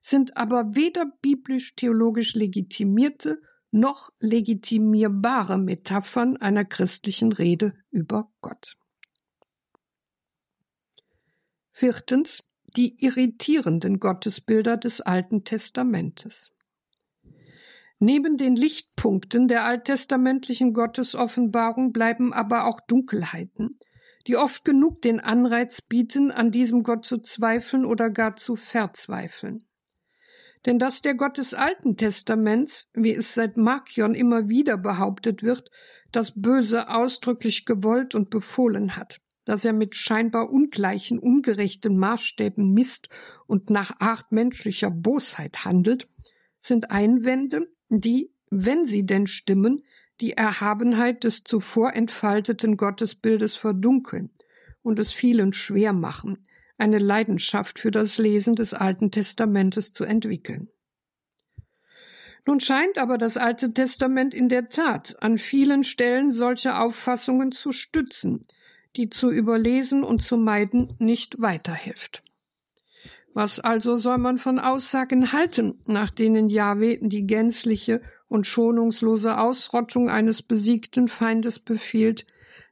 sind aber weder biblisch-theologisch legitimierte noch legitimierbare Metaphern einer christlichen Rede über Gott. Viertens die irritierenden Gottesbilder des Alten Testamentes. Neben den Lichtpunkten der alttestamentlichen Gottesoffenbarung bleiben aber auch Dunkelheiten, die oft genug den Anreiz bieten, an diesem Gott zu zweifeln oder gar zu verzweifeln. Denn dass der Gott des Alten Testaments, wie es seit Markion immer wieder behauptet wird, das Böse ausdrücklich gewollt und befohlen hat, dass er mit scheinbar ungleichen, ungerechten Maßstäben misst und nach Art menschlicher Bosheit handelt, sind Einwände, die, wenn sie denn stimmen, die Erhabenheit des zuvor entfalteten Gottesbildes verdunkeln und es vielen schwer machen, eine Leidenschaft für das Lesen des Alten Testamentes zu entwickeln. Nun scheint aber das Alte Testament in der Tat an vielen Stellen solche Auffassungen zu stützen, die zu überlesen und zu meiden nicht weiterhilft. Was also soll man von Aussagen halten, nach denen Jahwe die gänzliche und schonungslose Ausrottung eines besiegten Feindes befiehlt,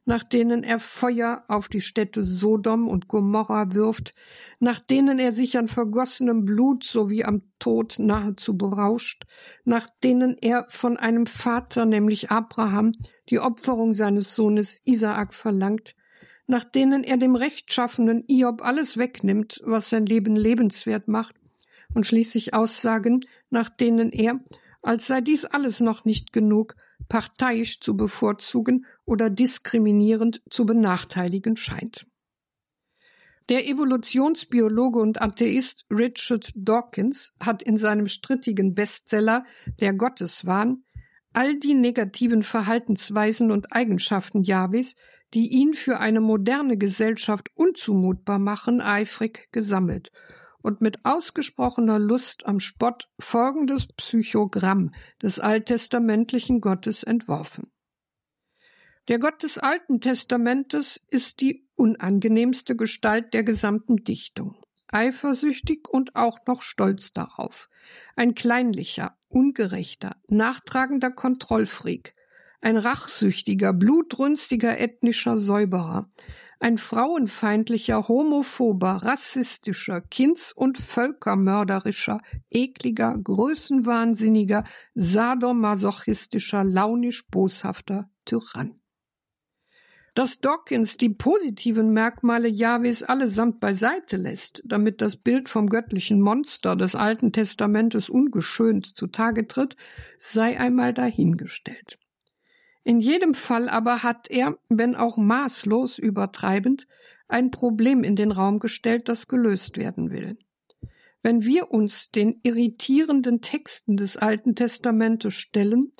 nach denen er Feuer auf die Städte Sodom und Gomorra wirft, nach denen er sich an vergossenem Blut sowie am Tod nahezu berauscht, nach denen er von einem Vater, nämlich Abraham, die Opferung seines Sohnes Isaak verlangt, nach denen er dem rechtschaffenen Iob alles wegnimmt, was sein Leben lebenswert macht, und schließlich Aussagen, nach denen er, als sei dies alles noch nicht genug, parteiisch zu bevorzugen oder diskriminierend zu benachteiligen scheint. Der Evolutionsbiologe und Atheist Richard Dawkins hat in seinem strittigen Bestseller Der Gotteswahn all die negativen Verhaltensweisen und Eigenschaften Jahwes, die ihn für eine moderne Gesellschaft unzumutbar machen, eifrig gesammelt und mit ausgesprochener Lust am Spott folgendes Psychogramm des alttestamentlichen Gottes entworfen. Der Gott des Alten Testamentes ist die unangenehmste Gestalt der gesamten Dichtung, eifersüchtig und auch noch stolz darauf, ein kleinlicher, ungerechter, nachtragender Kontrollfreak, ein rachsüchtiger, blutrünstiger ethnischer Säuberer, ein frauenfeindlicher, homophober, rassistischer, kinds- und völkermörderischer, ekliger, größenwahnsinniger, sadomasochistischer, launisch boshafter Tyrann. Dass Dawkins die positiven Merkmale Jahwes allesamt beiseite lässt, damit das Bild vom göttlichen Monster des Alten Testamentes ungeschönt zutage tritt, sei einmal dahingestellt. In jedem Fall aber hat er, wenn auch maßlos übertreibend, ein Problem in den Raum gestellt, das gelöst werden will. Wenn wir uns den irritierenden Texten des Alten Testamentes stellen,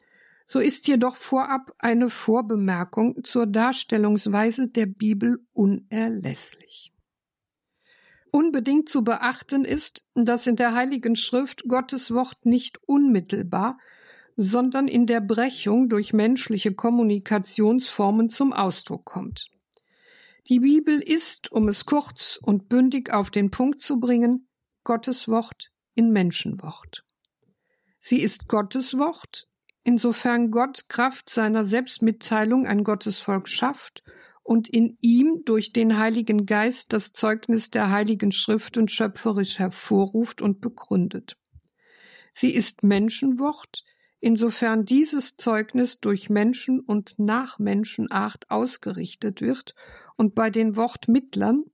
so ist jedoch vorab eine Vorbemerkung zur Darstellungsweise der Bibel unerlässlich. Unbedingt zu beachten ist, dass in der Heiligen Schrift Gottes Wort nicht unmittelbar, sondern in der Brechung durch menschliche Kommunikationsformen zum Ausdruck kommt. Die Bibel ist, um es kurz und bündig auf den Punkt zu bringen, Gottes Wort in Menschenwort. Sie ist Gottes Wort, insofern Gott Kraft seiner Selbstmitteilung ein Gottesvolk schafft und in ihm durch den Heiligen Geist das Zeugnis der Heiligen Schriften schöpferisch hervorruft und begründet. Sie ist Menschenwort, insofern dieses Zeugnis durch Menschen und nach Menschenart ausgerichtet wird und bei den Wortmittlern,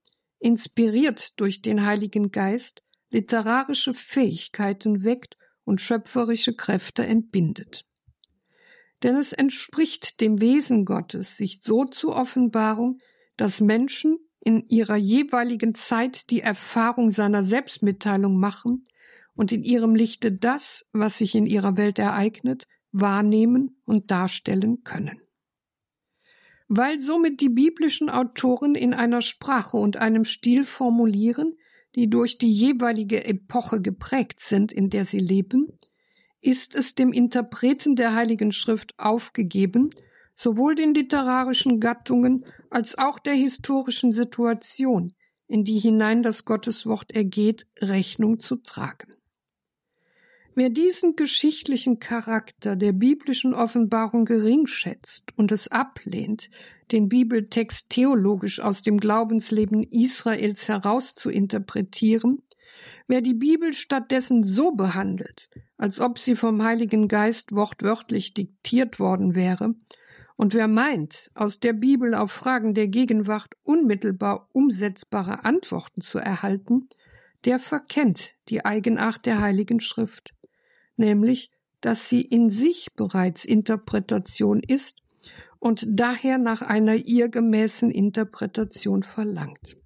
inspiriert durch den Heiligen Geist, literarische Fähigkeiten weckt und schöpferische Kräfte entbindet. Denn es entspricht dem Wesen Gottes, sich so zu offenbaren, dass Menschen in ihrer jeweiligen Zeit die Erfahrung seiner Selbstmitteilung machen, und in ihrem Lichte das, was sich in ihrer Welt ereignet, wahrnehmen und darstellen können. Weil somit die biblischen Autoren in einer Sprache und einem Stil formulieren, die durch die jeweilige Epoche geprägt sind, in der sie leben, ist es dem Interpreten der Heiligen Schrift aufgegeben, sowohl den literarischen Gattungen als auch der historischen Situation, in die hinein das Gotteswort ergeht, Rechnung zu tragen. Wer diesen geschichtlichen Charakter der biblischen Offenbarung geringschätzt und es ablehnt, den Bibeltext theologisch aus dem Glaubensleben Israels heraus zu interpretieren, wer die Bibel stattdessen so behandelt, als ob sie vom Heiligen Geist wortwörtlich diktiert worden wäre, und wer meint, aus der Bibel auf Fragen der Gegenwart unmittelbar umsetzbare Antworten zu erhalten, der verkennt die Eigenart der Heiligen Schrift nämlich dass sie in sich bereits Interpretation ist und daher nach einer ihr gemäßen Interpretation verlangt.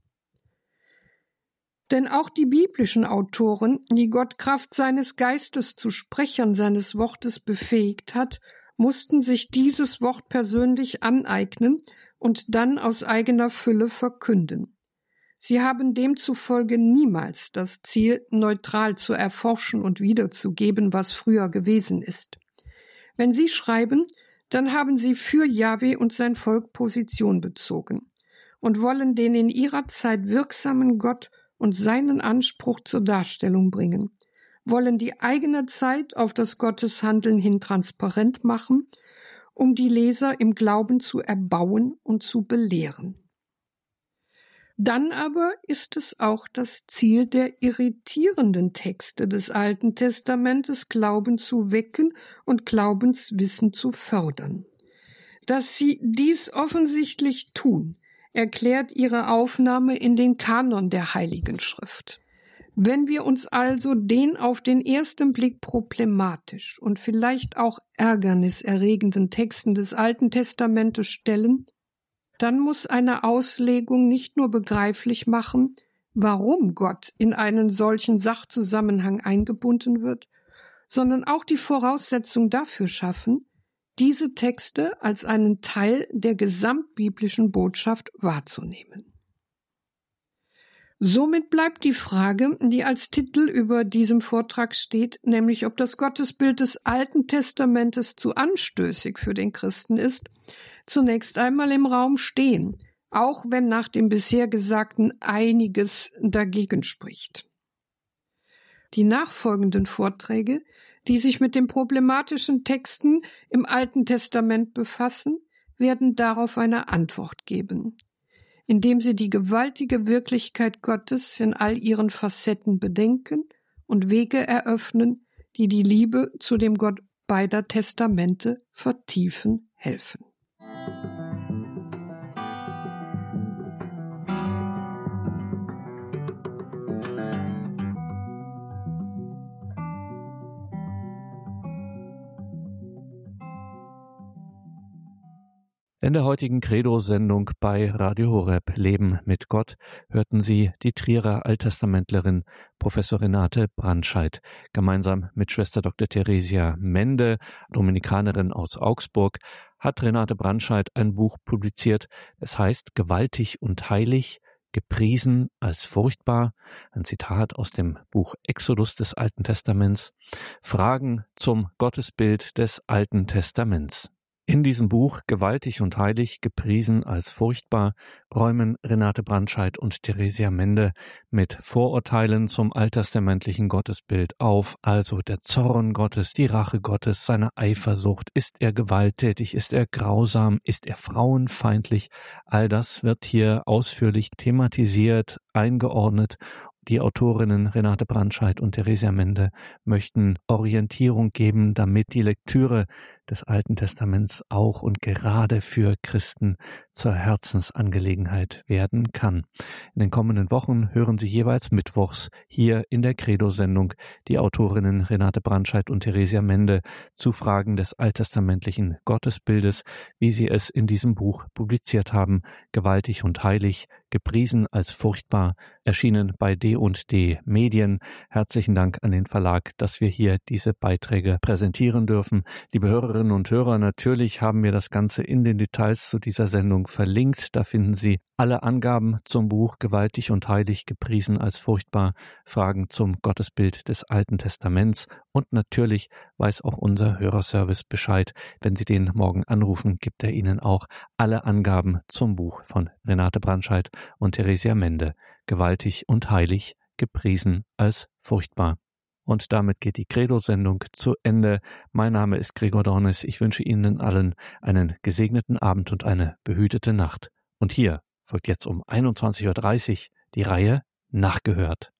Denn auch die biblischen Autoren, die Gott Kraft seines Geistes zu Sprechern seines Wortes befähigt hat, mussten sich dieses Wort persönlich aneignen und dann aus eigener Fülle verkünden. Sie haben demzufolge niemals das Ziel, neutral zu erforschen und wiederzugeben, was früher gewesen ist. Wenn Sie schreiben, dann haben Sie für Yahweh und sein Volk Position bezogen. und wollen den in ihrer Zeit wirksamen Gott und seinen Anspruch zur Darstellung bringen, wollen die eigene Zeit auf das Gotteshandeln hin transparent machen, um die Leser im Glauben zu erbauen und zu belehren. Dann aber ist es auch das Ziel der irritierenden Texte des Alten Testamentes, Glauben zu wecken und Glaubenswissen zu fördern. Dass sie dies offensichtlich tun, erklärt ihre Aufnahme in den Kanon der Heiligen Schrift. Wenn wir uns also den auf den ersten Blick problematisch und vielleicht auch ärgerniserregenden Texten des Alten Testamentes stellen, dann muss eine Auslegung nicht nur begreiflich machen, warum Gott in einen solchen Sachzusammenhang eingebunden wird, sondern auch die Voraussetzung dafür schaffen, diese Texte als einen Teil der gesamtbiblischen Botschaft wahrzunehmen. Somit bleibt die Frage, die als Titel über diesem Vortrag steht, nämlich ob das Gottesbild des Alten Testamentes zu anstößig für den Christen ist, zunächst einmal im Raum stehen, auch wenn nach dem bisher Gesagten einiges dagegen spricht. Die nachfolgenden Vorträge die sich mit den problematischen Texten im Alten Testament befassen, werden darauf eine Antwort geben, indem sie die gewaltige Wirklichkeit Gottes in all ihren Facetten bedenken und Wege eröffnen, die die Liebe zu dem Gott beider Testamente vertiefen helfen. In der heutigen Credo-Sendung bei Radio Horeb Leben mit Gott hörten Sie die Trierer Alttestamentlerin Professor Renate Brandscheid gemeinsam mit Schwester Dr. Theresia Mende, Dominikanerin aus Augsburg, hat Renate Brandscheid ein Buch publiziert. Es heißt Gewaltig und heilig, gepriesen als furchtbar, ein Zitat aus dem Buch Exodus des Alten Testaments, Fragen zum Gottesbild des Alten Testaments. In diesem Buch Gewaltig und heilig, gepriesen als furchtbar, räumen Renate Brandscheid und Theresia Mende mit Vorurteilen zum alttestamentlichen Gottesbild auf, also der Zorn Gottes, die Rache Gottes, seine Eifersucht, ist er gewalttätig, ist er grausam, ist er frauenfeindlich, all das wird hier ausführlich thematisiert, eingeordnet. Die Autorinnen Renate Brandscheid und Theresia Mende möchten Orientierung geben, damit die Lektüre des Alten Testaments auch und gerade für Christen zur Herzensangelegenheit werden kann. In den kommenden Wochen hören Sie jeweils mittwochs hier in der Credo-Sendung die Autorinnen Renate Brandscheid und Theresia Mende zu Fragen des alttestamentlichen Gottesbildes, wie sie es in diesem Buch publiziert haben, gewaltig und heilig, gepriesen als furchtbar, erschienen bei D&D Medien. Herzlichen Dank an den Verlag, dass wir hier diese Beiträge präsentieren dürfen. Liebe Hörerinnen und Hörer, natürlich haben wir das Ganze in den Details zu dieser Sendung verlinkt. Da finden Sie alle Angaben zum Buch Gewaltig und Heilig gepriesen als furchtbar, Fragen zum Gottesbild des Alten Testaments und natürlich weiß auch unser Hörerservice Bescheid. Wenn Sie den morgen anrufen, gibt er Ihnen auch alle Angaben zum Buch von Renate Brandscheid und Theresia Mende, gewaltig und heilig, gepriesen als furchtbar. Und damit geht die Credo-Sendung zu Ende. Mein Name ist Gregor Dornis. Ich wünsche Ihnen allen einen gesegneten Abend und eine behütete Nacht. Und hier folgt jetzt um 21.30 Uhr die Reihe Nachgehört.